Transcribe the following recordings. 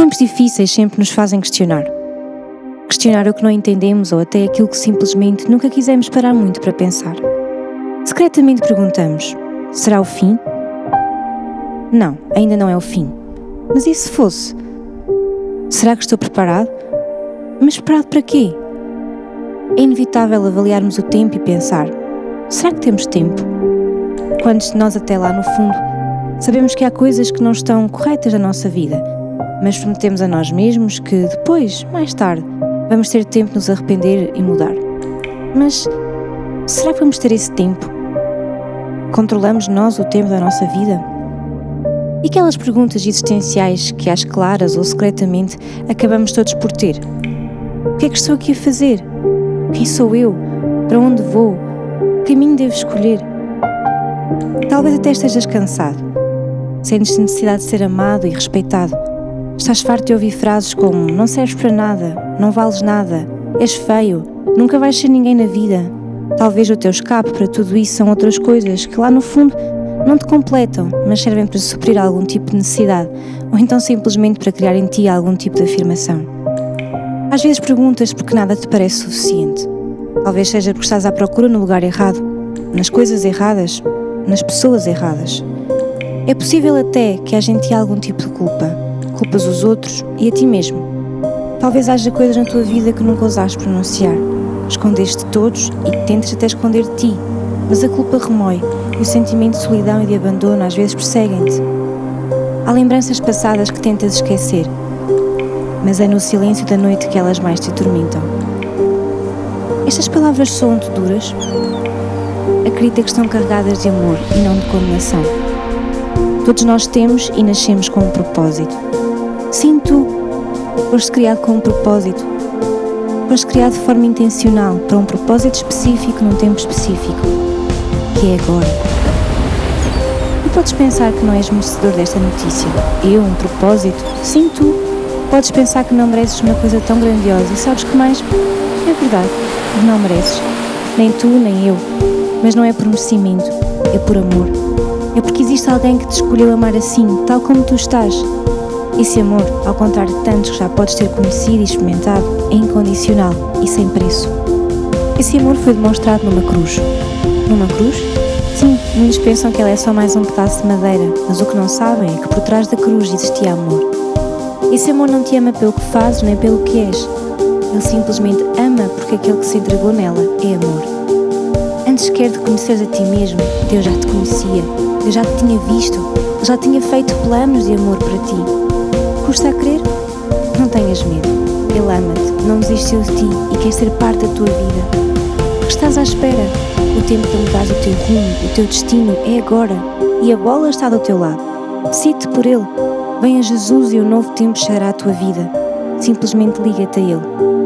Os tempos difíceis sempre nos fazem questionar. Questionar o que não entendemos ou até aquilo que simplesmente nunca quisemos parar muito para pensar. Secretamente perguntamos: será o fim? Não, ainda não é o fim. Mas e se fosse? Será que estou preparado? Mas preparado para quê? É inevitável avaliarmos o tempo e pensar: será que temos tempo? Quantos de nós, até lá no fundo, sabemos que há coisas que não estão corretas na nossa vida, mas prometemos a nós mesmos que depois, mais tarde, vamos ter tempo de nos arrepender e mudar. Mas será que vamos ter esse tempo? Controlamos nós o tempo da nossa vida? E aquelas perguntas existenciais que, às claras ou secretamente, acabamos todos por ter? O que é que estou aqui a fazer? Quem sou eu? Para onde vou? Que caminho devo escolher? Talvez até estejas cansado. Sentes necessidade de ser amado e respeitado. Estás farto de ouvir frases como não serves para nada, não vales nada, és feio, nunca vais ser ninguém na vida. Talvez o teu escape para tudo isso são outras coisas que lá no fundo não te completam, mas servem para suprir algum tipo de necessidade ou então simplesmente para criar em ti algum tipo de afirmação. Às vezes perguntas porque nada te parece suficiente. Talvez seja porque estás à procura no lugar errado, nas coisas erradas, nas pessoas erradas. É possível até que haja em ti algum tipo de culpa. Culpas os outros e a ti mesmo. Talvez haja coisas na tua vida que nunca ousaste pronunciar. Escondeste todos e tentes até esconder de ti, mas a culpa remói e o sentimento de solidão e de abandono às vezes perseguem-te. Há lembranças passadas que tentas esquecer, mas é no silêncio da noite que elas mais te atormentam. Estas palavras soam-te duras? Acredita que estão carregadas de amor e não de condenação. Todos nós temos e nascemos com um propósito. Sim, tu foste criado com um propósito. Foste criado de forma intencional para um propósito específico num tempo específico, que é agora. E podes pensar que não és merecedor desta notícia. Eu, um propósito? Sim, tu. Podes pensar que não mereces uma coisa tão grandiosa e sabes que mais? É verdade, não mereces. Nem tu, nem eu. Mas não é por merecimento, é por amor. É porque existe alguém que te escolheu amar assim, tal como tu estás. Esse amor, ao contrário de tantos que já podes ter conhecido e experimentado, é incondicional e sem preço. Esse amor foi demonstrado numa cruz. Numa cruz? Sim, muitos pensam que ela é só mais um pedaço de madeira, mas o que não sabem é que por trás da cruz existia amor. Esse amor não te ama pelo que fazes nem pelo que és. Ele simplesmente ama porque aquele que se entregou nela é amor. Antes sequer de conheceres a ti mesmo, Deus já te conhecia, Deus já te tinha visto, já tinha feito planos de amor para ti. Custa a crer? Não tenhas medo. Ele ama-te, não desistiu de ti e quer ser parte da tua vida. Estás à espera. O tempo de mudar o teu rumo, o teu destino é agora e a bola está do teu lado. Decide por Ele. Venha Jesus e o novo tempo chegará à tua vida. Simplesmente liga-te a Ele.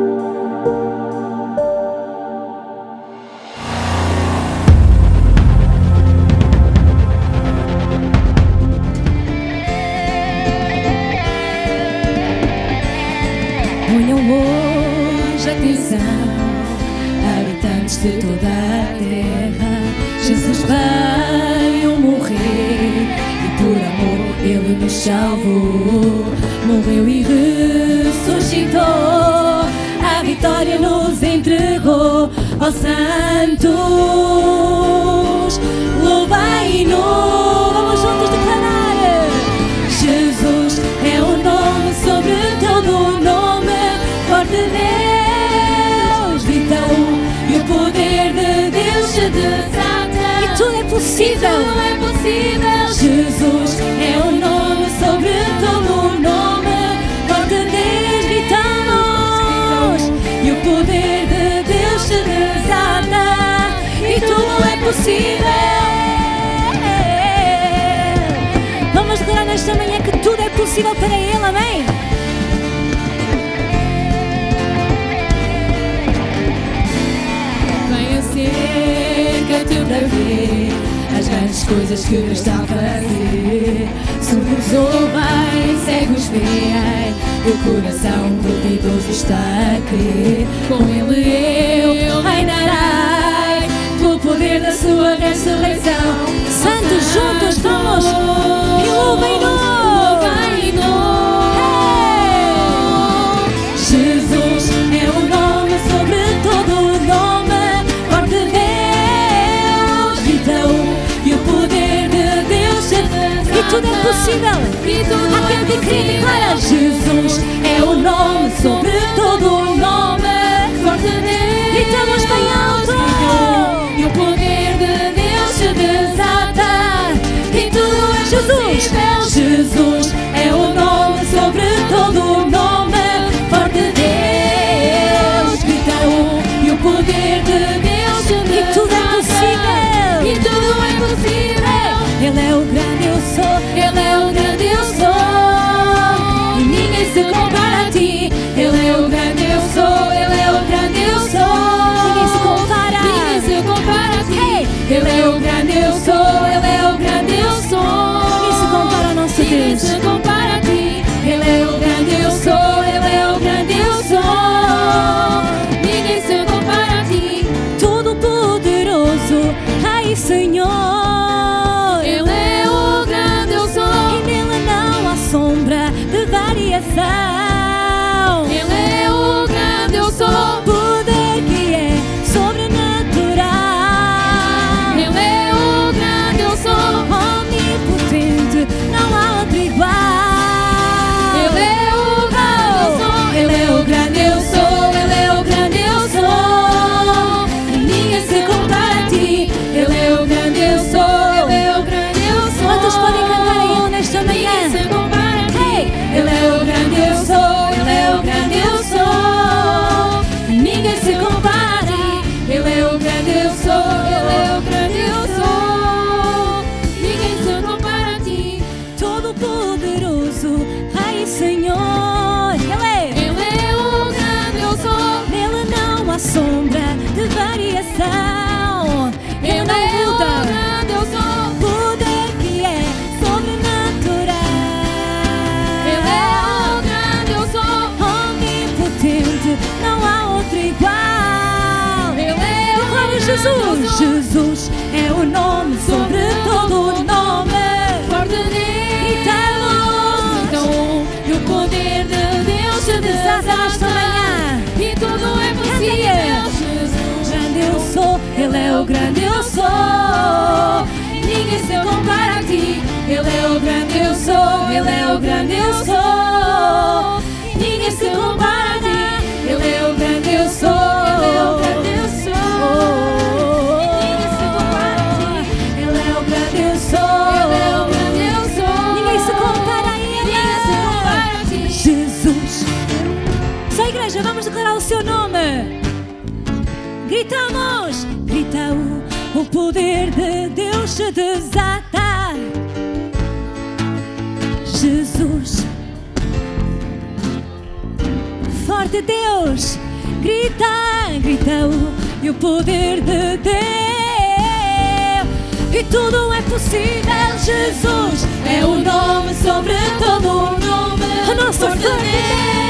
E tudo é possível. Tudo é possível. Jesus é o nome sobre todo nome, forte Deus, gritamos, e o poder de Deus se desata. E tudo é possível. Vamos declarar nesta manhã que tudo é possível para Ele, amém? Cerca-te para ver as grandes coisas que Deus está a fazer. Surdos ouvem, cegos veem, e o coração duvidoso está a crer. Com Ele eu reinarei, pelo poder da sua ressurreição. Santos, juntos vamos e tudo é possível. E tudo Há quem é decreta e declara. Jesus é o nome sobre todo o nome. Forte Deus. Gritamos bem alto. E o poder de Deus se desata. E tudo é Jesus. O grande eu sou. Ninguém se compara a ti. Ele é o grande eu sou. Ele é o grande eu sou. Ninguém se compara a ti. Ele é o grande eu sou. Ele é o grande eu sou. Ninguém se compara a ti. Ele é o grande eu Ele é o sou. grande eu sou. Ninguém se compara a Ele. Ti. Jesus. Só igreja, vamos declarar o seu nome. Gritamos, poder de Deus se desata. Jesus, forte Deus, grita, grita o, e o poder de Deus. E tudo é possível, Jesus é o nome sobre todo o nome. O nosso Forte Deus,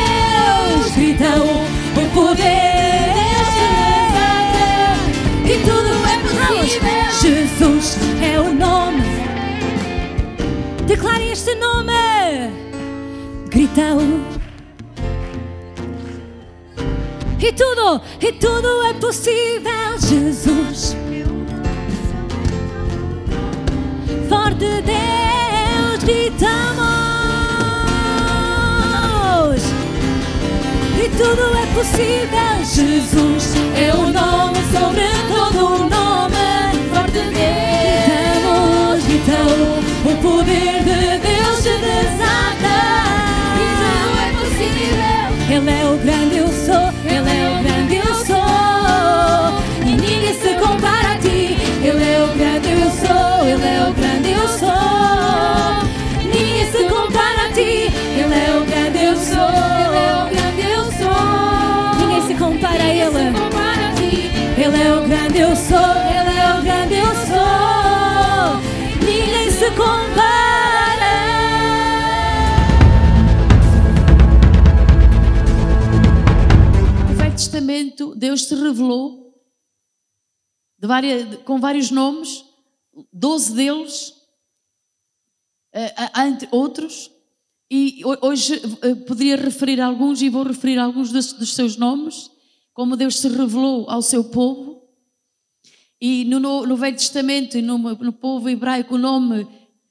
O. E tudo, e tudo é possível, Jesus. Forte Deus, gritamos. E tudo é possível, Jesus é o nome sobre todo nome. Forte Deus. Gritamos, gritamos, o poder de Deus Ele é o grande eu sou, Ele é o grande eu sou. E ninguém se compara a ti. Ele é o grande eu sou, Ele é o grande eu sou. Ninguém se compara a ti. Ele é o grande eu sou, Ele é o grande eu sou. Ninguém se compara a Ele. Ele é o grande eu sou, Testamento, Deus se revelou várias- com vários nomes, 12 deles, eh, entre outros, e ho- hoje eh, poderia referir alguns e vou referir alguns dos, dos seus nomes, como Deus se revelou ao seu povo. E no, no- no Velho Testamento e no, no povo hebraico o nome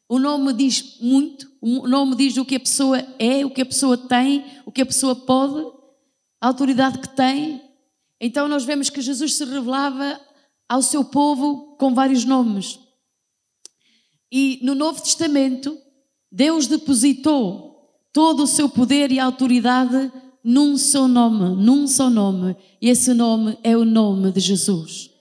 O nome diz muito, o nome diz o que a pessoa é, o que a pessoa tem, o que a pessoa pode, a autoridade que tem. Então nós vemos que Jesus se revelava ao seu povo com vários nomes. E no Novo Testamento, Deus depositou todo o seu poder e autoridade num só nome, num só nome. E esse nome é o nome de Jesus.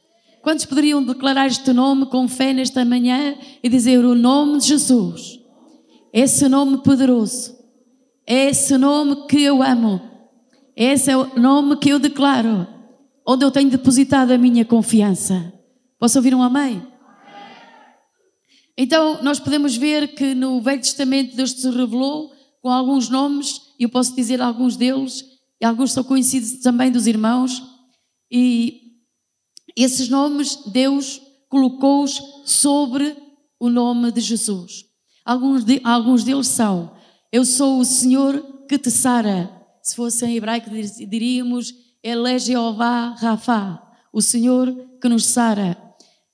Quantos poderiam declarar este nome com fé nesta manhã e dizer o nome de Jesus? Esse nome poderoso. É esse nome que eu amo. Esse é o nome que eu declaro. Onde eu tenho depositado a minha confiança. Posso ouvir um amém? Então, nós podemos ver que no Velho Testamento Deus se revelou com alguns nomes, e eu posso dizer alguns deles, e alguns são conhecidos também dos irmãos, e esses nomes Deus colocou-os sobre o nome de Jesus. Alguns, de, alguns deles são: Eu sou o Senhor que te sara. Se fosse em hebraico, diríamos: Ele é Jeová Rafa, o Senhor que nos sara.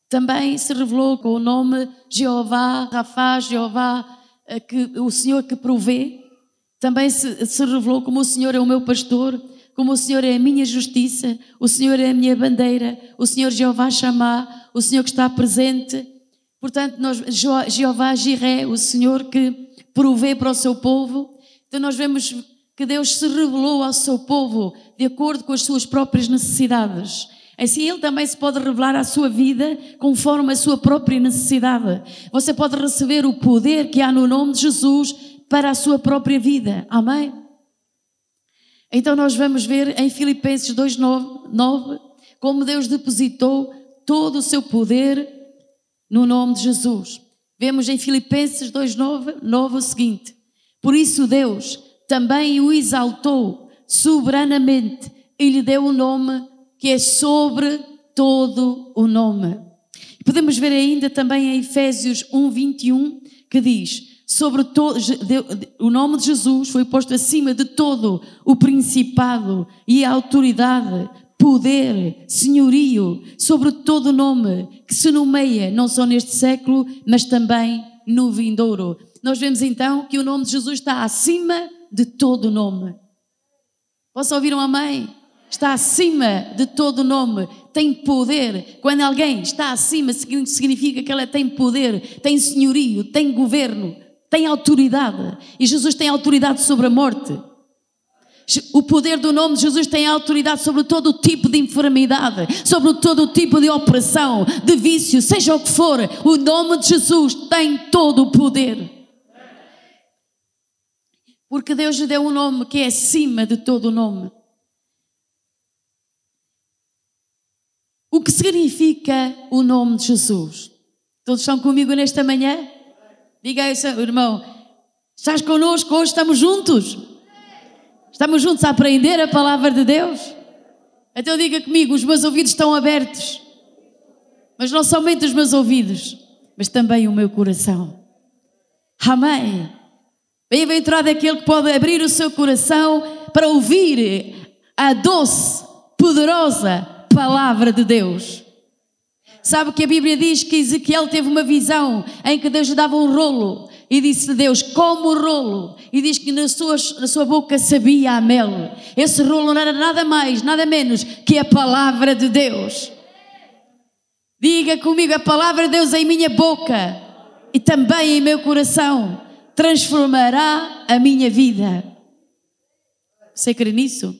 Também se revelou com o nome Jeová Rafa, Jeová, eh, que, o Senhor que provê. Também se, se revelou como o Senhor é o meu pastor como o Senhor é a minha justiça, o Senhor é a minha bandeira, o Senhor Jeová chamar, o Senhor que está presente. Portanto, nós, Jeová Jiré, o Senhor que provê para o seu povo. Então nós vemos que Deus se revelou ao seu povo de acordo com as suas próprias necessidades. Assim, Ele também se pode revelar à sua vida conforme a sua própria necessidade. Você pode receber o poder que há no nome de Jesus para a sua própria vida. Amém? Então nós vamos ver em Filipenses 2:9 como Deus depositou todo o seu poder no nome de Jesus. Vemos em Filipenses 2:9 o seguinte: Por isso Deus também o exaltou soberanamente e lhe deu o um nome que é sobre todo o nome. Podemos ver ainda também em Efésios 1:21 que diz: sobre todo, o nome de Jesus foi posto acima de todo o principado e a autoridade, poder, senhorio, sobre todo o nome que se nomeia não só neste século, mas também no vindouro. Nós vemos então que o nome de Jesus está acima de todo nome. Posso ouvir um amém? Está acima de todo nome, tem poder. Quando alguém está acima, significa que ela tem poder, tem senhorio, tem governo, tem autoridade. E Jesus tem autoridade sobre a morte. O poder do nome de Jesus tem autoridade sobre todo tipo de enfermidade, sobre todo tipo de opressão, de vício, seja o que for. O nome de Jesus tem todo o poder. Porque Deus lhe deu um nome que é acima de todo o nome. O que significa o nome de Jesus? Todos estão comigo nesta manhã? Diga aí, irmão, estás connosco hoje? Estamos juntos? Estamos juntos a aprender a palavra de Deus? Então diga comigo: os meus ouvidos estão abertos, mas não somente os meus ouvidos, mas também o meu coração. Amém. Bem-aventurado é aquele que pode abrir o seu coração para ouvir a doce, poderosa palavra de Deus. Sabe que a Bíblia diz que Ezequiel teve uma visão em que Deus lhe dava um rolo e disse-lhe Deus, como o rolo, e diz que na sua, na sua boca sabia a mel. Esse rolo não era nada mais, nada menos que a palavra de Deus. Diga comigo, a palavra de Deus em minha boca e também em meu coração transformará a minha vida. Você crê nisso?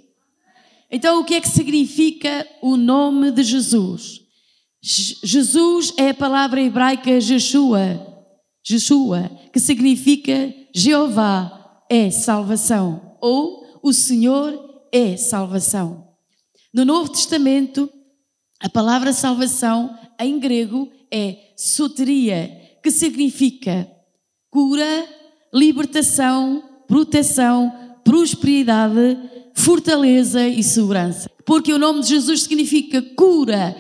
Então, o que é que significa o nome de Jesus? Jesus é a palavra hebraica Jeshua, Jeshua, que significa Jeová é salvação, ou o Senhor é salvação. No Novo Testamento, a palavra salvação em grego é soteria, que significa cura, libertação, proteção, prosperidade, fortaleza e segurança. Porque o nome de Jesus significa cura,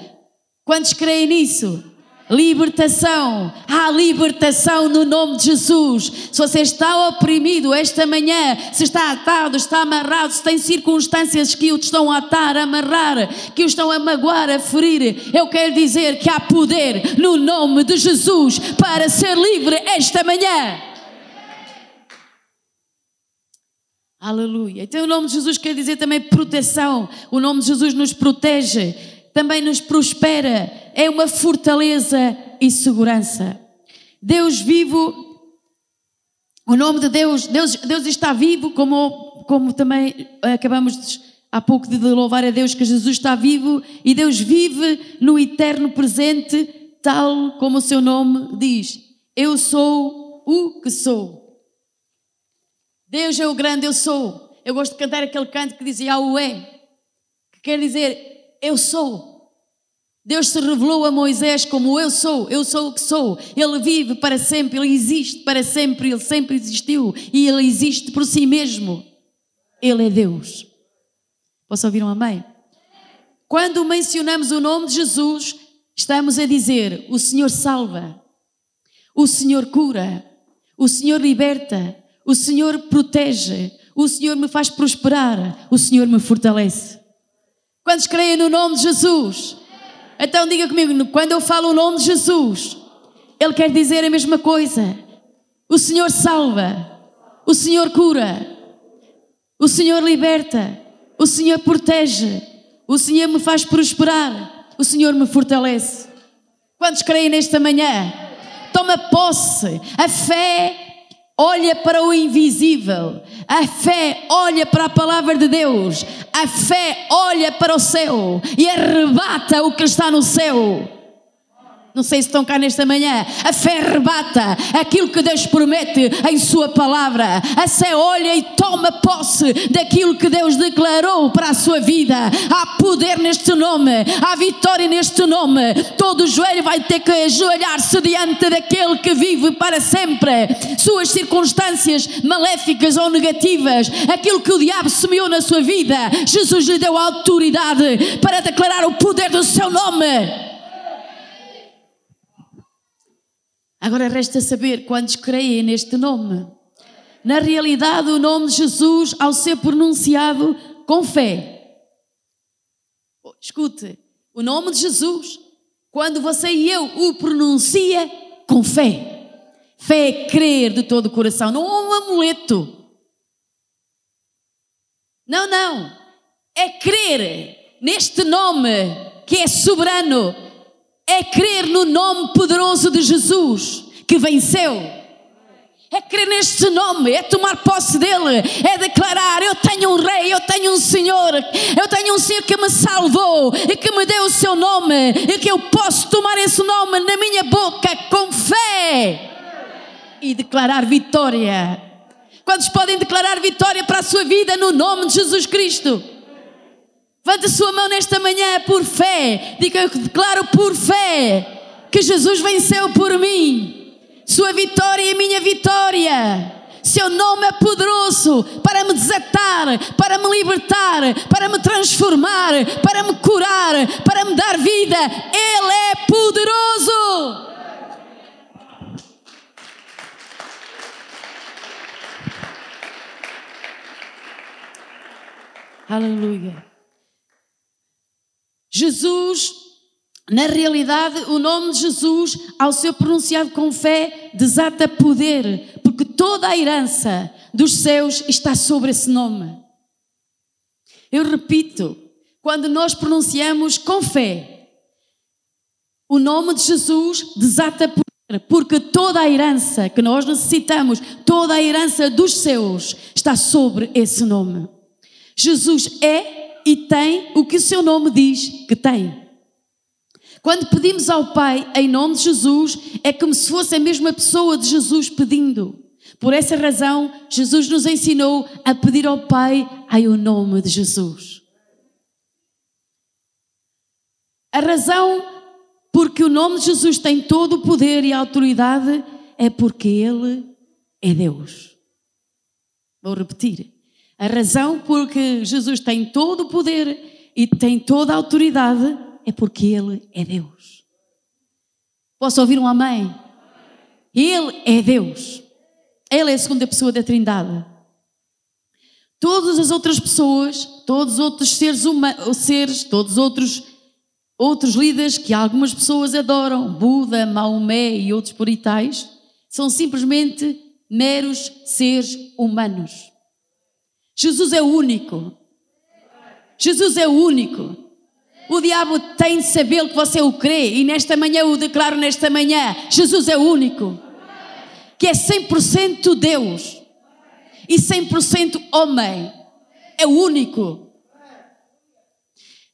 Quantos creem nisso? Libertação, há libertação no nome de Jesus. Se você está oprimido esta manhã, se está atado, está amarrado, se tem circunstâncias que o estão a atar, a amarrar, que o estão a magoar, a ferir, eu quero dizer que há poder no nome de Jesus para ser livre esta manhã. Aleluia. Então o nome de Jesus quer dizer também proteção. O nome de Jesus nos protege, também nos prospera, é uma fortaleza e segurança. Deus vivo, o nome de Deus, Deus, Deus está vivo, como, como também acabamos de, há pouco de louvar a Deus que Jesus está vivo e Deus vive no eterno presente, tal como o seu nome diz. Eu sou o que sou. Deus é o grande eu sou. Eu gosto de cantar aquele canto que dizia Aué, que quer dizer eu sou. Deus se revelou a Moisés como eu sou, eu sou o que sou. Ele vive para sempre, ele existe para sempre, ele sempre existiu e ele existe por si mesmo. Ele é Deus. Posso ouvir um amém? Quando mencionamos o nome de Jesus, estamos a dizer: o Senhor salva, o Senhor cura, o Senhor liberta, o Senhor protege, o Senhor me faz prosperar, o Senhor me fortalece. Quantos creem no nome de Jesus? Então diga comigo, quando eu falo o nome de Jesus, Ele quer dizer a mesma coisa. O Senhor salva, o Senhor cura, o Senhor liberta, o Senhor protege, o Senhor me faz prosperar, o Senhor me fortalece. Quantos creem nesta manhã? Toma posse. A fé olha para o invisível, a fé olha para a palavra de Deus, a fé olha para o céu e arrebata o que está no céu. Não sei se estão cá nesta manhã. A fé rebata aquilo que Deus promete em Sua palavra. A fé olha e toma posse daquilo que Deus declarou para a sua vida. Há poder neste nome, há vitória neste nome. Todo joelho vai ter que ajoelhar-se diante daquele que vive para sempre. Suas circunstâncias maléficas ou negativas, aquilo que o diabo semeou na sua vida, Jesus lhe deu autoridade para declarar o poder do seu nome. Agora resta saber quantos creem neste nome. Na realidade, o nome de Jesus, ao ser pronunciado com fé. Oh, escute, o nome de Jesus, quando você e eu o pronuncia com fé. Fé é crer de todo o coração, não é um amuleto. Não, não. É crer neste nome que é soberano, é crer no nome poderoso de Jesus que venceu. É crer neste nome, é tomar posse dele, é declarar: Eu tenho um rei, eu tenho um Senhor, eu tenho um Senhor que me salvou e que me deu o seu nome e que eu posso tomar esse nome na minha boca com fé e declarar vitória. Quantos podem declarar vitória para a sua vida no nome de Jesus Cristo? Levante a sua mão nesta manhã por fé. Diga, eu declaro por fé que Jesus venceu por mim. Sua vitória e minha vitória. Seu nome é poderoso para me desatar, para me libertar, para me transformar, para me curar, para me dar vida. Ele é poderoso. Aleluia. Jesus, na realidade, o nome de Jesus, ao ser pronunciado com fé, desata poder, porque toda a herança dos céus está sobre esse nome. Eu repito, quando nós pronunciamos com fé, o nome de Jesus desata poder, porque toda a herança que nós necessitamos, toda a herança dos céus, está sobre esse nome. Jesus é e tem o que o seu nome diz que tem. Quando pedimos ao Pai em nome de Jesus, é como se fosse a mesma pessoa de Jesus pedindo. Por essa razão, Jesus nos ensinou a pedir ao Pai em o nome de Jesus. A razão porque o nome de Jesus tem todo o poder e a autoridade é porque Ele é Deus. Vou repetir. A razão porque Jesus tem todo o poder e tem toda a autoridade é porque Ele é Deus. Posso ouvir um amém? Ele é Deus. Ele é a segunda pessoa da Trindade. Todas as outras pessoas, todos os outros seres humanos, seres, todos os outros outros líderes que algumas pessoas adoram, Buda, Maomé e outros por são simplesmente meros seres humanos. Jesus é único. Jesus é único. O diabo tem de saber que você o crê e nesta manhã eu declaro nesta manhã, Jesus é único. Que é 100% Deus e 100% homem. É único.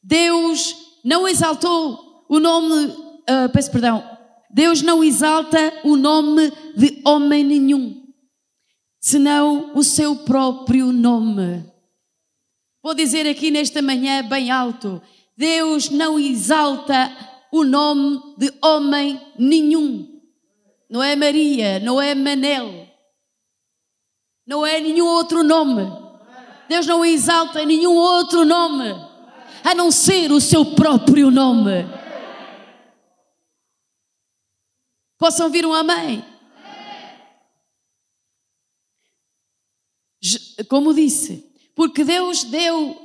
Deus não exaltou o nome, uh, peço perdão, Deus não exalta o nome de homem nenhum, senão o seu próprio nome. Vou dizer aqui nesta manhã bem alto: Deus não exalta o nome de homem nenhum. Não é Maria, não é Manel, não é nenhum outro nome. Deus não exalta nenhum outro nome a não ser o seu próprio nome. Possam ouvir um amém? Como disse, porque Deus deu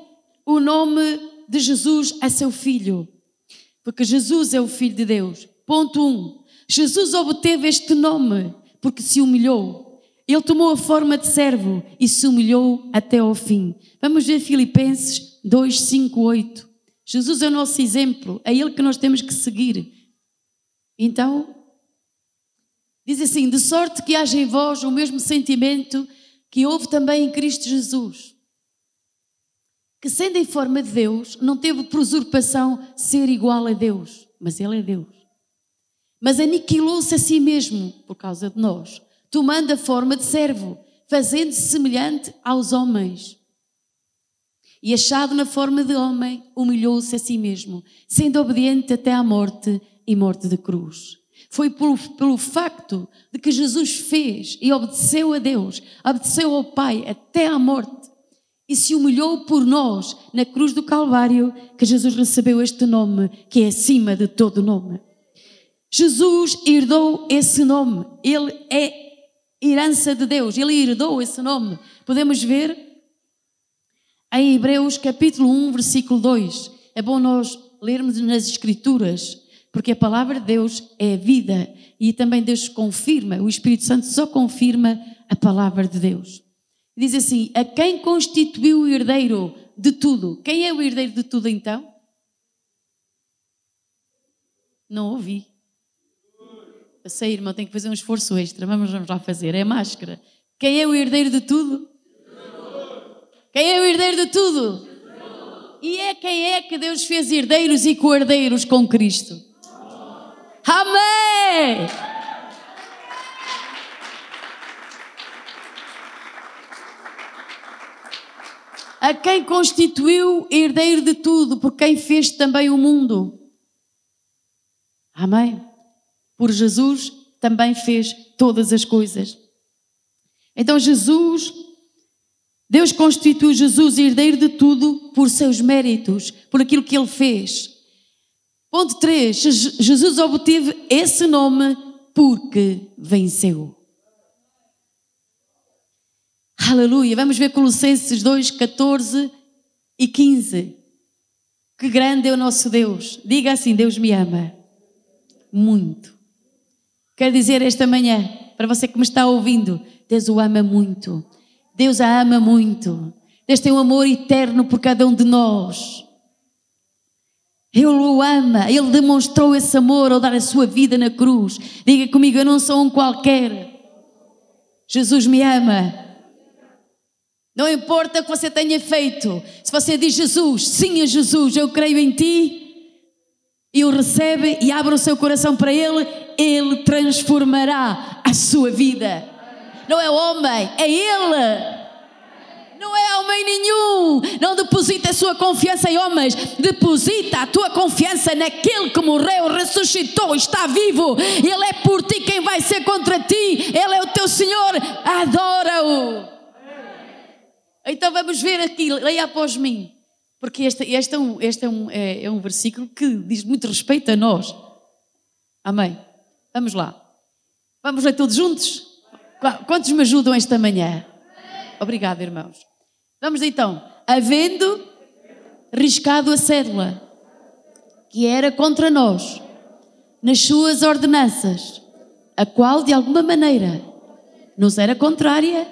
o nome de Jesus a seu filho. Porque Jesus é o filho de Deus. Ponto 1. Um, Jesus obteve este nome porque se humilhou. Ele tomou a forma de servo e se humilhou até ao fim. Vamos ver Filipenses 2, 5, 8. Jesus é o nosso exemplo, é Ele que nós temos que seguir. Então, diz assim: de sorte que haja em vós o mesmo sentimento que houve também em Cristo Jesus, que sendo em forma de Deus, não teve por usurpação ser igual a Deus, mas Ele é Deus. Mas aniquilou-se a si mesmo por causa de nós, tomando a forma de servo, fazendo-se semelhante aos homens e achado na forma de homem, humilhou-se a si mesmo, sendo obediente até à morte e morte de cruz. Foi pelo, pelo facto de que Jesus fez e obedeceu a Deus, obedeceu ao Pai até à morte e se humilhou por nós na cruz do Calvário que Jesus recebeu este nome que é acima de todo nome. Jesus herdou esse nome, ele é herança de Deus, ele herdou esse nome. Podemos ver em Hebreus capítulo 1, versículo 2. É bom nós lermos nas Escrituras, porque a palavra de Deus é vida e também Deus confirma, o Espírito Santo só confirma a palavra de Deus. Diz assim: A quem constituiu o herdeiro de tudo? Quem é o herdeiro de tudo então? Não ouvi. Eu sei, irmão, tenho que fazer um esforço extra. Vamos, vamos lá fazer. É máscara. Quem é o herdeiro de tudo? Quem é o herdeiro de tudo? E é quem é que Deus fez herdeiros e co-herdeiros com Cristo? Amém! A quem constituiu herdeiro de tudo, por quem fez também o mundo. Amém? Por Jesus também fez todas as coisas. Então Jesus Deus constitui Jesus herdeiro de tudo por seus méritos, por aquilo que ele fez. Ponto 3. Jesus obteve esse nome porque venceu. Aleluia. Vamos ver Colossenses 2, 14 e 15. Que grande é o nosso Deus. Diga assim: Deus me ama muito. Quero dizer esta manhã, para você que me está ouvindo, Deus o ama muito. Deus a ama muito. Deus tem um amor eterno por cada um de nós. Ele o ama, Ele demonstrou esse amor ao dar a sua vida na cruz. Diga comigo, eu não sou um qualquer. Jesus me ama. Não importa o que você tenha feito, se você diz Jesus, sim a Jesus, eu creio em ti, e o recebe e abre o seu coração para Ele, Ele transformará a sua vida não é homem, é Ele. Não é homem nenhum. Não deposita a sua confiança em homens. Deposita a tua confiança naquele que morreu, ressuscitou, está vivo. Ele é por ti quem vai ser contra ti. Ele é o teu Senhor. Adora-o. Então vamos ver aqui, leia após mim. Porque este, este, é, um, este é, um, é, é um versículo que diz muito respeito a nós. Amém. Vamos lá. Vamos ler todos juntos? Quantos me ajudam esta manhã? Obrigado, irmãos. Vamos então. Havendo riscado a cédula que era contra nós, nas suas ordenanças, a qual de alguma maneira nos era contrária,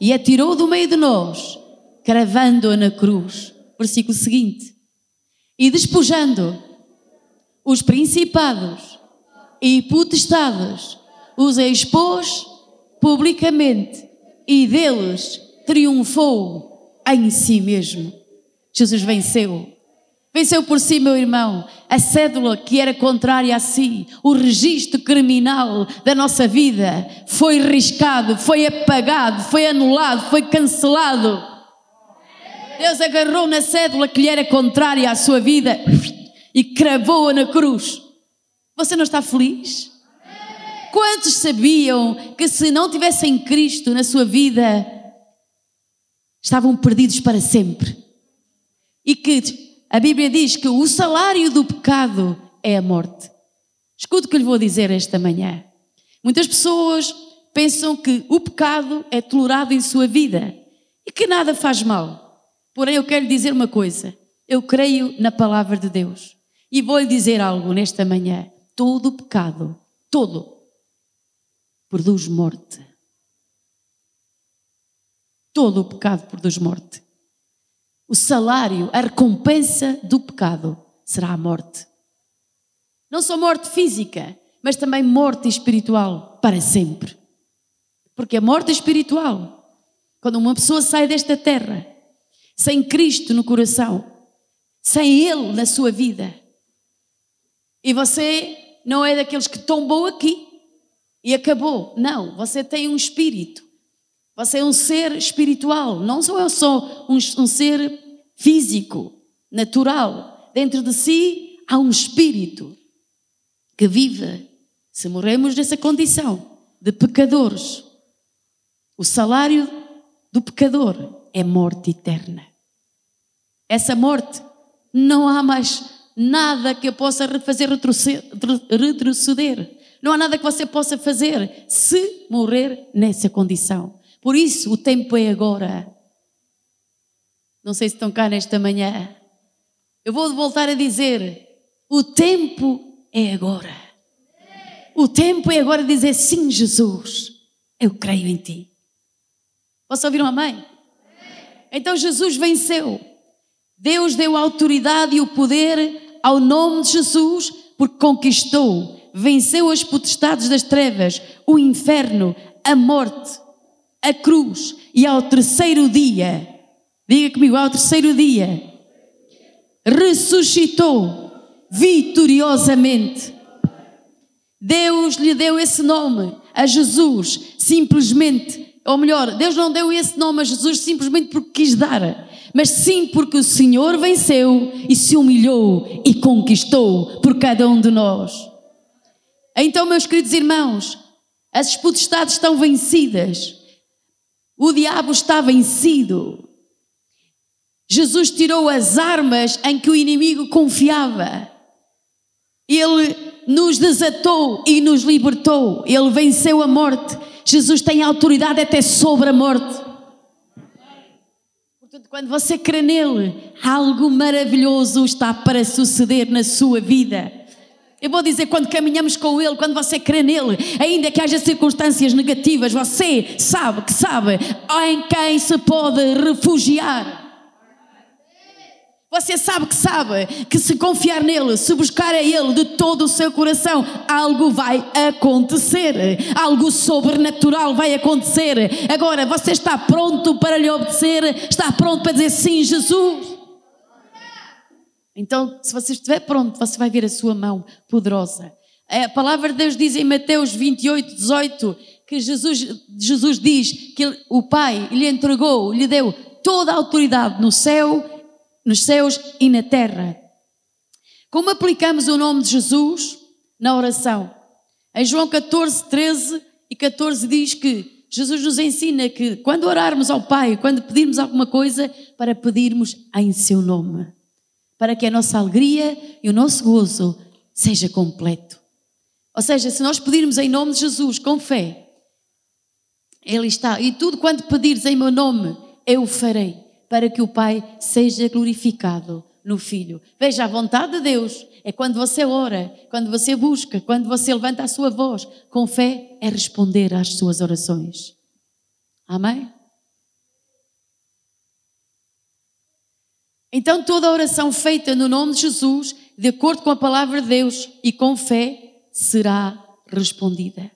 e a tirou do meio de nós, cravando-a na cruz. Versículo seguinte. E despojando os principados e potestades, os expôs publicamente e deles triunfou em si mesmo. Jesus venceu. Venceu por si, meu irmão, a cédula que era contrária a si, o registro criminal da nossa vida foi riscado, foi apagado, foi anulado, foi cancelado. Deus agarrou na cédula que lhe era contrária à sua vida e cravou-a na cruz. Você não está feliz? Quantos sabiam que se não tivessem Cristo na sua vida, estavam perdidos para sempre? E que a Bíblia diz que o salário do pecado é a morte. Escute o que lhe vou dizer esta manhã. Muitas pessoas pensam que o pecado é tolerado em sua vida e que nada faz mal. Porém, eu quero lhe dizer uma coisa. Eu creio na palavra de Deus. E vou lhe dizer algo nesta manhã. Todo pecado, todo, produz morte. Todo o pecado produz morte. O salário, a recompensa do pecado será a morte. Não só morte física, mas também morte espiritual para sempre. Porque a morte espiritual, quando uma pessoa sai desta terra, sem Cristo no coração, sem Ele na sua vida, e você não é daqueles que tombou aqui, e acabou. Não, você tem um espírito. Você é um ser espiritual, não sou eu só um, um ser físico, natural. Dentro de si há um espírito que vive. Se morremos nessa condição de pecadores, o salário do pecador é morte eterna. Essa morte não há mais nada que eu possa fazer retroceder. Não há nada que você possa fazer se morrer nessa condição. Por isso, o tempo é agora. Não sei se estão cá nesta manhã. Eu vou voltar a dizer: o tempo é agora. O tempo é agora dizer sim, Jesus, eu creio em ti. Posso ouvir um amém? Então Jesus venceu. Deus deu a autoridade e o poder ao nome de Jesus porque conquistou venceu as potestades das trevas, o inferno, a morte, a cruz e ao terceiro dia, diga comigo, ao terceiro dia, ressuscitou vitoriosamente. Deus lhe deu esse nome a Jesus, simplesmente, ou melhor, Deus não deu esse nome a Jesus simplesmente porque quis dar, mas sim porque o Senhor venceu e se humilhou e conquistou por cada um de nós. Então, meus queridos irmãos, as potestades estão vencidas, o diabo está vencido. Jesus tirou as armas em que o inimigo confiava. Ele nos desatou e nos libertou. Ele venceu a morte. Jesus tem autoridade até sobre a morte. Portanto, quando você crê nele, algo maravilhoso está para suceder na sua vida. Eu vou dizer, quando caminhamos com Ele, quando você crê nele, ainda que haja circunstâncias negativas, você sabe que sabe em quem se pode refugiar. Você sabe que sabe que se confiar nele, se buscar a ele de todo o seu coração, algo vai acontecer, algo sobrenatural vai acontecer. Agora, você está pronto para lhe obedecer? Está pronto para dizer sim, Jesus? Então, se você estiver pronto, você vai ver a sua mão poderosa. A palavra de Deus diz em Mateus 28, 18 que Jesus, Jesus diz que o Pai lhe entregou, lhe deu toda a autoridade no céu, nos céus e na terra. Como aplicamos o nome de Jesus na oração? Em João 14, 13 e 14 diz que Jesus nos ensina que quando orarmos ao Pai, quando pedirmos alguma coisa, para pedirmos em seu nome para que a nossa alegria e o nosso gozo seja completo. Ou seja, se nós pedirmos em nome de Jesus com fé, Ele está. E tudo quanto pedires em meu nome, eu farei, para que o Pai seja glorificado no Filho. Veja, a vontade de Deus é quando você ora, quando você busca, quando você levanta a sua voz com fé, é responder às suas orações. Amém? Então, toda oração feita no nome de Jesus, de acordo com a palavra de Deus e com fé, será respondida.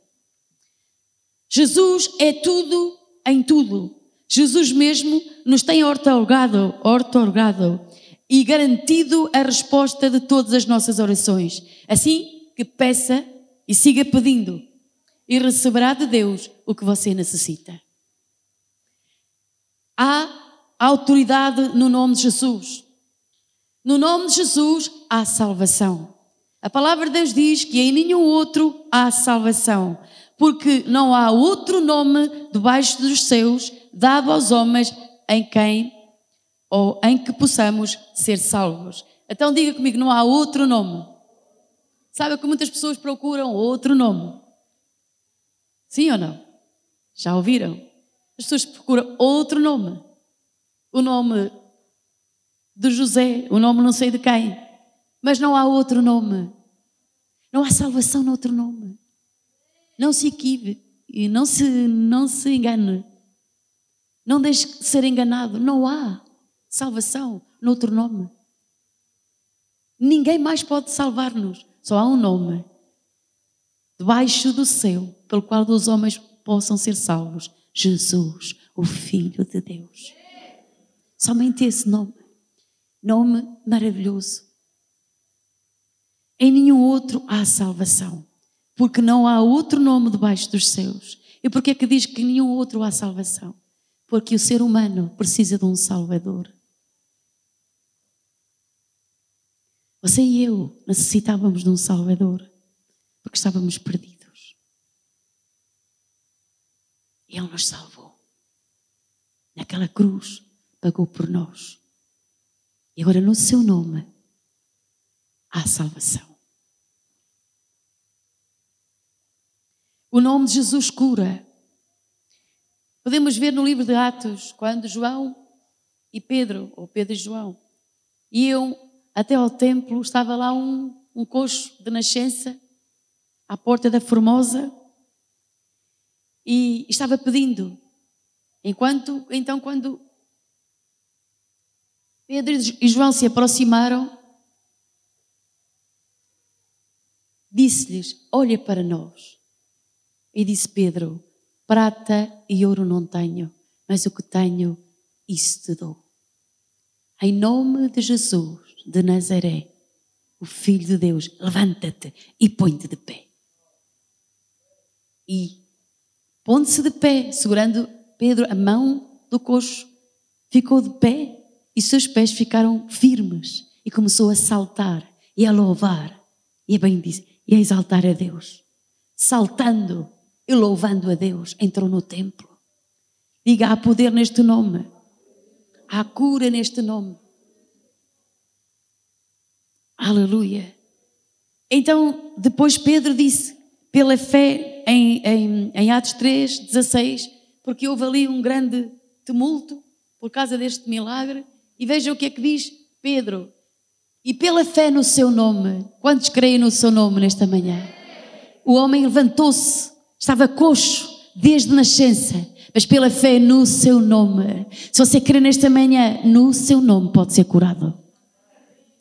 Jesus é tudo em tudo. Jesus mesmo nos tem ortogado, ortogado e garantido a resposta de todas as nossas orações. Assim que peça e siga pedindo e receberá de Deus o que você necessita. Há autoridade no nome de Jesus. No nome de Jesus há salvação. A palavra de Deus diz que em nenhum outro há salvação, porque não há outro nome debaixo dos céus dado aos homens em quem ou em que possamos ser salvos. Então diga comigo, não há outro nome. Sabe que muitas pessoas procuram outro nome? Sim ou não? Já ouviram? As pessoas procuram outro nome. O nome de José, o nome não sei de quem. Mas não há outro nome. Não há salvação no outro nome. Não se equive e não se, não se engane. Não deixe de ser enganado. Não há salvação noutro nome. Ninguém mais pode salvar-nos. Só há um nome debaixo do céu pelo qual os homens possam ser salvos: Jesus, o Filho de Deus. Somente esse nome. Nome maravilhoso. Em nenhum outro há salvação, porque não há outro nome debaixo dos céus. E por que é que diz que em nenhum outro há salvação? Porque o ser humano precisa de um Salvador. Você e eu necessitávamos de um Salvador, porque estávamos perdidos. E Ele nos salvou. Naquela cruz, pagou por nós. E agora, no seu nome, há salvação. O nome de Jesus cura. Podemos ver no livro de Atos, quando João e Pedro, ou Pedro e João, iam até ao templo, estava lá um, um coxo de nascença, à porta da Formosa, e estava pedindo. Enquanto, então, quando Pedro e João se aproximaram, disse-lhes: Olha para nós. E disse Pedro: Prata e ouro não tenho, mas o que tenho, isso te dou. Em nome de Jesus, de Nazaré, o Filho de Deus, levanta-te e põe-te de pé. E pondo-se de pé, segurando Pedro a mão do coxo, ficou de pé e seus pés ficaram firmes e começou a saltar e a louvar e a bendizer e a exaltar a Deus. Saltando e louvando a Deus, entrou no templo. Diga: há poder neste nome, há cura neste nome. Aleluia. Então, depois Pedro disse, pela fé, em, em, em Atos 3, 16, porque houve ali um grande tumulto por causa deste milagre. E veja o que é que diz Pedro. E pela fé no seu nome, quantos creem no seu nome nesta manhã? O homem levantou-se, estava coxo desde nascença, mas pela fé no seu nome. Se você crê nesta manhã, no seu nome pode ser curado.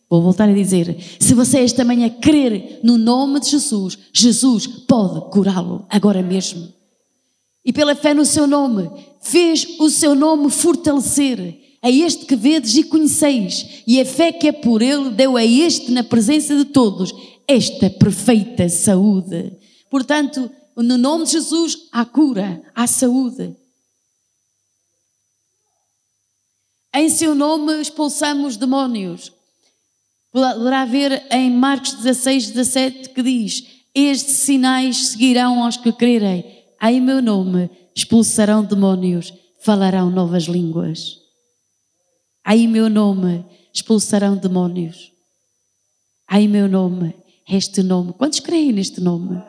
Vou voltar a dizer: se você esta manhã crer no nome de Jesus, Jesus pode curá-lo agora mesmo. E pela fé no seu nome, fez o seu nome fortalecer. A este que vedes e conheceis, e a fé que é por ele deu a este, na presença de todos, esta perfeita saúde. Portanto, no nome de Jesus há cura, há saúde. Em seu nome expulsamos demónios. Poderá ver em Marcos 16, 17 que diz: Estes sinais seguirão aos que crerem. Em meu nome expulsarão demónios, falarão novas línguas. Em meu nome expulsarão demónios. Em meu nome, este nome. Quantos creem neste nome?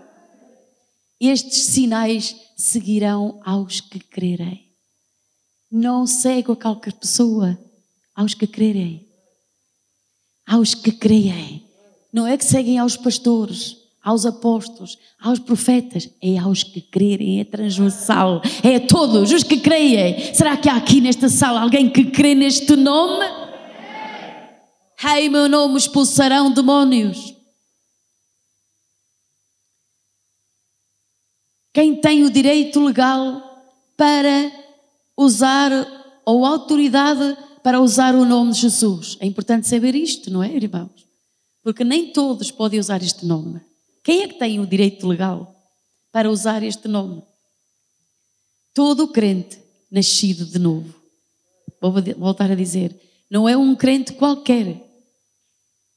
Estes sinais seguirão aos que crerem. Não cego a qualquer pessoa, aos que crerem. Aos que creem. Não é que seguem aos pastores, aos apóstolos, aos profetas, é aos que crerem, é transversal, é a todos os que creem. Será que há aqui nesta sala alguém que crê neste nome? Em meu nome expulsarão demónios. Quem tem o direito legal para usar ou autoridade para usar o nome de Jesus? É importante saber isto, não é, irmãos? Porque nem todos podem usar este nome. Quem é que tem o direito legal para usar este nome? Todo crente nascido de novo. Vou voltar a dizer, não é um crente qualquer.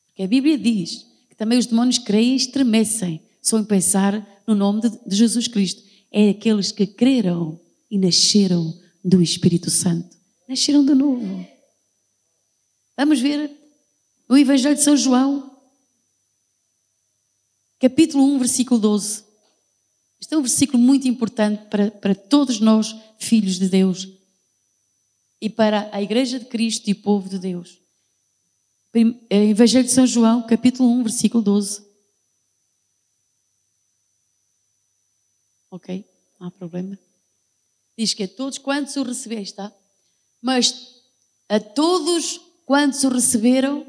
Porque a Bíblia diz que também os demónios creem e estremecem só em pensar no nome de Jesus Cristo. É aqueles que creram e nasceram do Espírito Santo. Nasceram de novo. Vamos ver o Evangelho de São João, capítulo 1, versículo 12. Este é um versículo muito importante para, para todos nós, filhos de Deus, e para a Igreja de Cristo e o povo de Deus. É Evangelho de São João, capítulo 1, versículo 12. Ok? Não há problema. Diz que a todos quantos o recebeste, tá? Mas a todos quantos o receberam,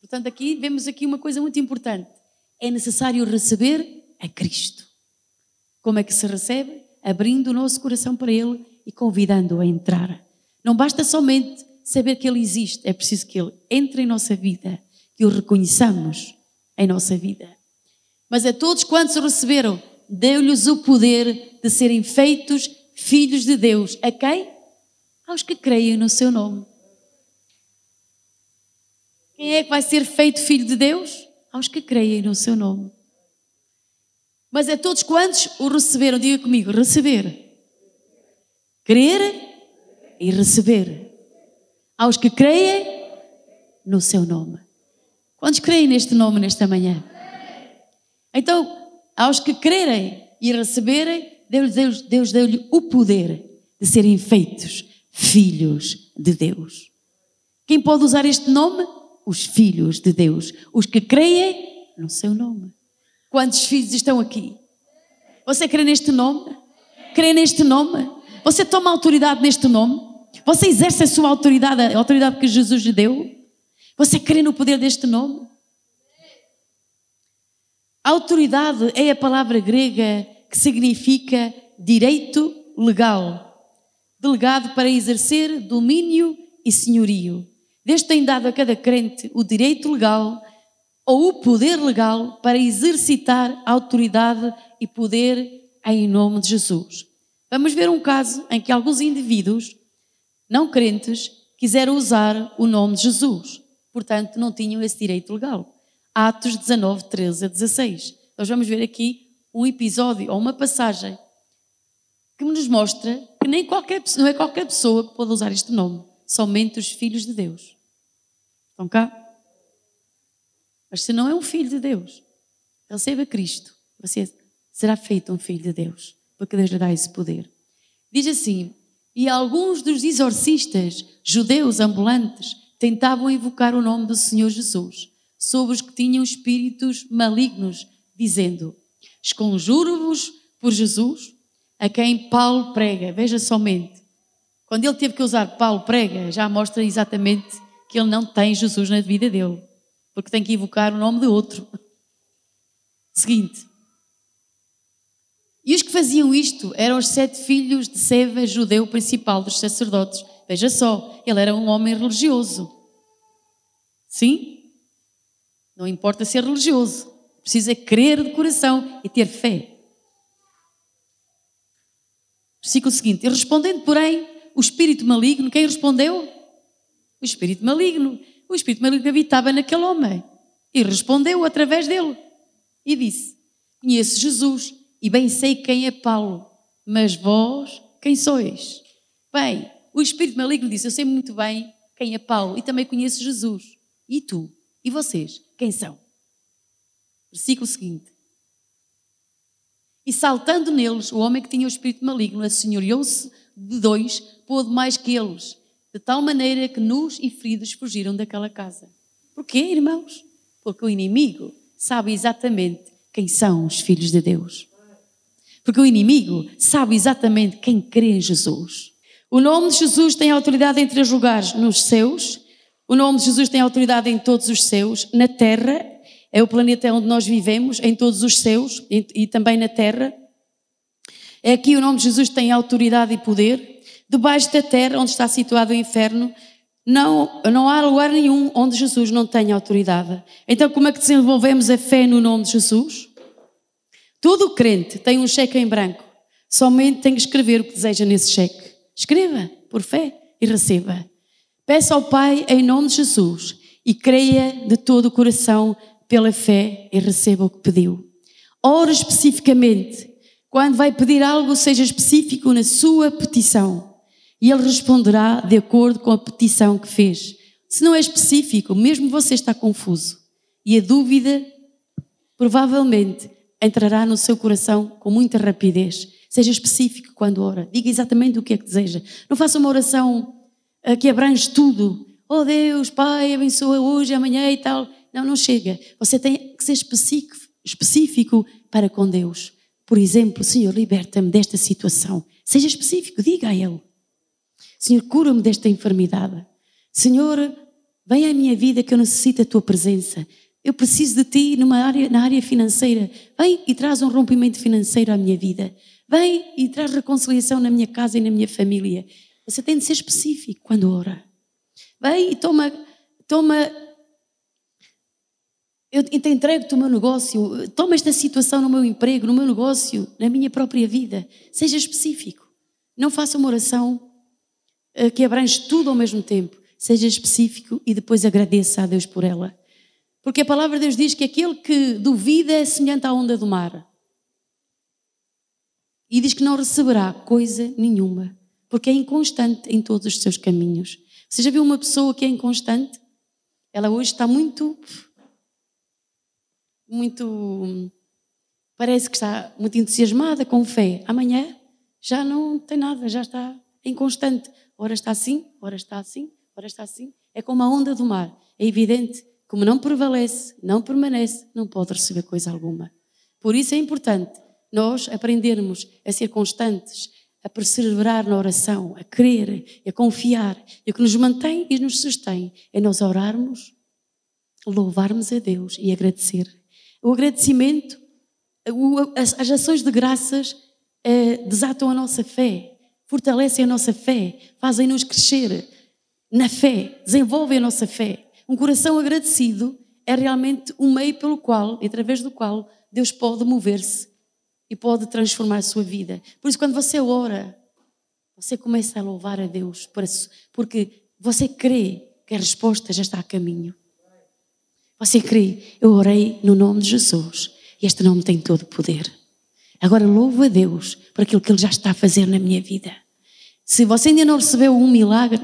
portanto, aqui vemos aqui uma coisa muito importante é necessário receber a Cristo. Como é que se recebe? Abrindo o nosso coração para Ele e convidando-o a entrar. Não basta somente saber que Ele existe, é preciso que Ele entre em nossa vida, que o reconheçamos em nossa vida. Mas a todos quantos o receberam, deu-lhes o poder de serem feitos filhos de Deus. A quem? Aos que creem no seu nome. Quem é que vai ser feito filho de Deus? Aos que creem no seu nome. Mas a todos quantos o receberam, diga comigo: receber, crer e receber. Aos que creem no seu nome. Quantos creem neste nome nesta manhã? Então, aos que crerem e receberem, Deus, Deus, Deus deu-lhe o poder de serem feitos filhos de Deus. Quem pode usar este nome? Os filhos de Deus, os que creem no seu nome. Quantos filhos estão aqui? Você crê neste nome? Crê neste nome? Você toma autoridade neste nome? Você exerce a sua autoridade, a autoridade que Jesus lhe deu? Você crê no poder deste nome? Autoridade é a palavra grega que significa direito legal, delegado para exercer domínio e senhorio. Deus tem dado a cada crente o direito legal ou o poder legal para exercitar autoridade e poder em nome de Jesus. Vamos ver um caso em que alguns indivíduos não crentes quiseram usar o nome de Jesus, portanto não tinham esse direito legal. Atos 19, 13 a 16. Nós vamos ver aqui um episódio ou uma passagem que nos mostra que nem qualquer, não é qualquer pessoa que pode usar este nome, somente os filhos de Deus. Estão cá? Mas se não é um filho de Deus, receba Cristo, você será feito um filho de Deus, porque Deus lhe dá esse poder. Diz assim: E alguns dos exorcistas judeus ambulantes tentavam invocar o nome do Senhor Jesus sobre os que tinham espíritos malignos, dizendo: Esconjuro-vos por Jesus, a quem Paulo prega. Veja somente, quando ele teve que usar Paulo prega, já mostra exatamente que ele não tem Jesus na vida dele, porque tem que invocar o nome de outro. Seguinte. E os que faziam isto eram os sete filhos de Seva, judeu principal dos sacerdotes. Veja só, ele era um homem religioso. Sim? Não importa ser religioso, precisa crer de coração e ter fé. Versículo seguinte: E respondendo, porém, o espírito maligno, quem respondeu? O espírito maligno. O espírito maligno habitava naquele homem e respondeu através dele e disse: Conheço Jesus e bem sei quem é Paulo, mas vós quem sois? Bem, o espírito maligno disse: Eu sei muito bem quem é Paulo e também conheço Jesus. E tu? E vocês? Quem são? Versículo seguinte. E saltando neles, o homem que tinha o espírito maligno assenhoreou-se de dois, pôde mais que eles, de tal maneira que nus e feridos fugiram daquela casa. Porquê, irmãos? Porque o inimigo sabe exatamente quem são os filhos de Deus. Porque o inimigo sabe exatamente quem crê em Jesus. O nome de Jesus tem autoridade em três lugares: nos seus, o nome de Jesus tem autoridade em todos os seus, na terra, é o planeta onde nós vivemos, em todos os seus e também na terra. É aqui o nome de Jesus tem autoridade e poder. Debaixo da terra, onde está situado o inferno, não, não há lugar nenhum onde Jesus não tenha autoridade. Então, como é que desenvolvemos a fé no nome de Jesus? Todo crente tem um cheque em branco. Somente tem que escrever o que deseja nesse cheque. Escreva, por fé, e receba. Peça ao Pai em nome de Jesus e creia de todo o coração pela fé e receba o que pediu. Ora especificamente. Quando vai pedir algo, seja específico na sua petição. E Ele responderá de acordo com a petição que fez. Se não é específico, mesmo você está confuso. E a dúvida, provavelmente, entrará no seu coração com muita rapidez. Seja específico quando ora. Diga exatamente o que é que deseja. Não faça uma oração que abrange tudo. Oh Deus, Pai, abençoa hoje, amanhã e tal. Não, não chega. Você tem que ser específico, específico para com Deus. Por exemplo, Senhor, liberta-me desta situação. Seja específico, diga a Ele. Senhor, cura-me desta enfermidade. Senhor, vem à minha vida que eu necessito a tua presença. Eu preciso de ti numa área, na área financeira. Vem e traz um rompimento financeiro à minha vida. Vem e traz reconciliação na minha casa e na minha família. Você tem de ser específico quando ora. Vem e toma, toma. Eu te entrego-te o meu negócio, toma esta situação no meu emprego, no meu negócio, na minha própria vida. Seja específico. Não faça uma oração que abrange tudo ao mesmo tempo. Seja específico e depois agradeça a Deus por ela. Porque a palavra de Deus diz que aquele que duvida é semelhante à onda do mar. E diz que não receberá coisa nenhuma porque é inconstante em todos os seus caminhos. Você já viu uma pessoa que é inconstante? Ela hoje está muito. Muito. Parece que está muito entusiasmada, com fé. Amanhã já não tem nada, já está inconstante. Ora está assim, ora está assim, ora está assim. É como a onda do mar. É evidente, como não prevalece, não permanece, não pode receber coisa alguma. Por isso é importante nós aprendermos a ser constantes, a perseverar na oração, a crer, a confiar. E o que nos mantém e nos sustém é nós orarmos, louvarmos a Deus e agradecer. O agradecimento, as ações de graças eh, desatam a nossa fé, fortalecem a nossa fé, fazem-nos crescer na fé, desenvolvem a nossa fé. Um coração agradecido é realmente um meio pelo qual, através do qual, Deus pode mover-se e pode transformar a sua vida. Por isso, quando você ora, você começa a louvar a Deus, porque você crê que a resposta já está a caminho. Você crê, eu orei no nome de Jesus e este nome tem todo o poder. Agora louvo a Deus por aquilo que Ele já está a fazer na minha vida. Se você ainda não recebeu um milagre,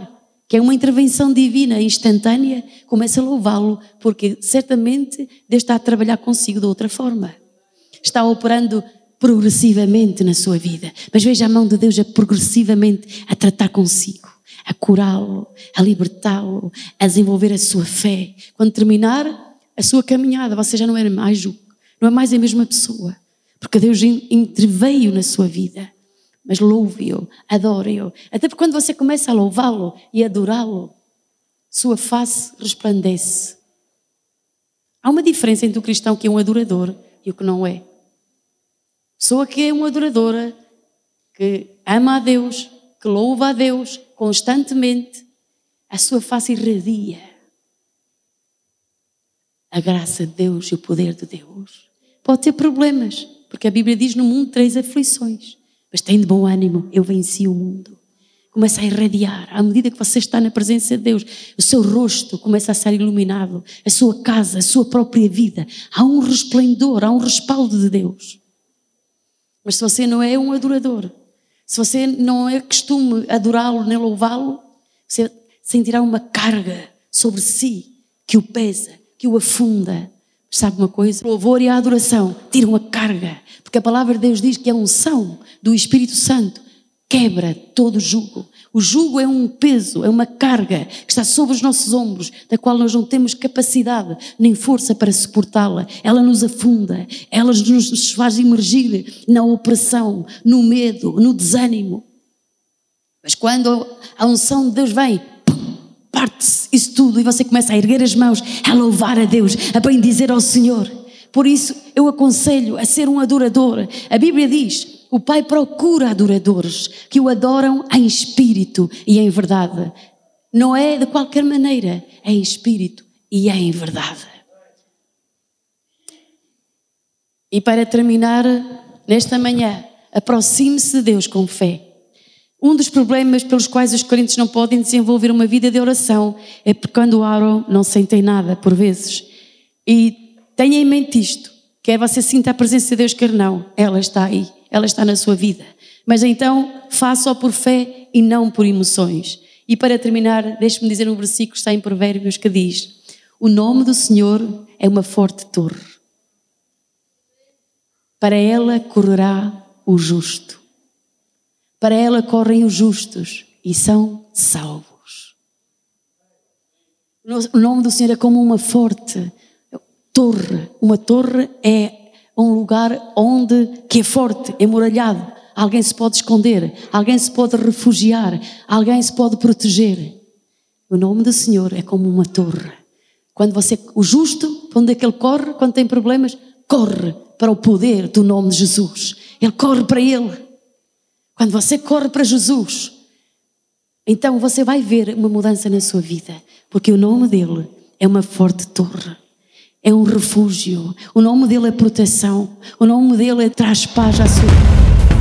que é uma intervenção divina instantânea, comece a louvá-lo, porque certamente Deus está a trabalhar consigo de outra forma. Está operando progressivamente na sua vida. Mas veja a mão de Deus a progressivamente a tratar consigo, a curá-lo, a libertá-lo, a desenvolver a sua fé. Quando terminar a sua caminhada, você já não é mais, não é mais a mesma pessoa, porque Deus interveio na sua vida. Mas louve-o, adore-o. Até porque quando você começa a louvá-lo e adorá-lo, sua face resplandece. Há uma diferença entre o cristão que é um adorador e o que não é. Pessoa que é uma adoradora, que ama a Deus, que louva a Deus constantemente, a sua face irradia a graça de Deus e o poder de Deus. Pode ter problemas, porque a Bíblia diz no mundo três aflições, mas tem de bom ânimo, eu venci o mundo. Começa a irradiar, à medida que você está na presença de Deus, o seu rosto começa a ser iluminado, a sua casa, a sua própria vida. Há um resplendor, há um respaldo de Deus. Mas se você não é um adorador, se você não é costume adorá-lo nem louvá-lo, você sentirá uma carga sobre si que o pesa, que o afunda. Sabe uma coisa? O louvor e a adoração tiram a carga, porque a palavra de Deus diz que a unção do Espírito Santo quebra todo o jugo. O jugo é um peso, é uma carga que está sobre os nossos ombros, da qual nós não temos capacidade nem força para suportá-la. Ela nos afunda, ela nos faz emergir na opressão, no medo, no desânimo. Mas quando a unção de Deus vem, parte-se isso tudo e você começa a erguer as mãos, a louvar a Deus, a bem dizer ao Senhor. Por isso eu aconselho a ser um adorador. A Bíblia diz: o Pai procura adoradores que o adoram em espírito e em verdade. Não é de qualquer maneira, é em espírito e é em verdade. E para terminar, nesta manhã, aproxime-se de Deus com fé. Um dos problemas pelos quais os crentes não podem desenvolver uma vida de oração é porque quando oram não sentem nada, por vezes. E tenha em mente isto, quer você sinta a presença de Deus, quer não, ela está aí, ela está na sua vida. Mas então, faça-o por fé e não por emoções. E para terminar, deixe-me dizer um versículo que está em Provérbios que diz: O nome do Senhor é uma forte torre. Para ela correrá o justo. Para ela correm os justos e são salvos. O nome do Senhor é como uma forte torre. Uma torre é um lugar onde que é forte, é muralhado. Alguém se pode esconder, alguém se pode refugiar, alguém se pode proteger. O nome do Senhor é como uma torre. Quando você, o justo, para onde é que ele corre quando tem problemas? Corre para o poder do nome de Jesus. Ele corre para ele. Quando você corre para Jesus, então você vai ver uma mudança na sua vida, porque o nome dele é uma forte torre, é um refúgio, o nome dele é proteção, o nome dele é traz paz à sua vida.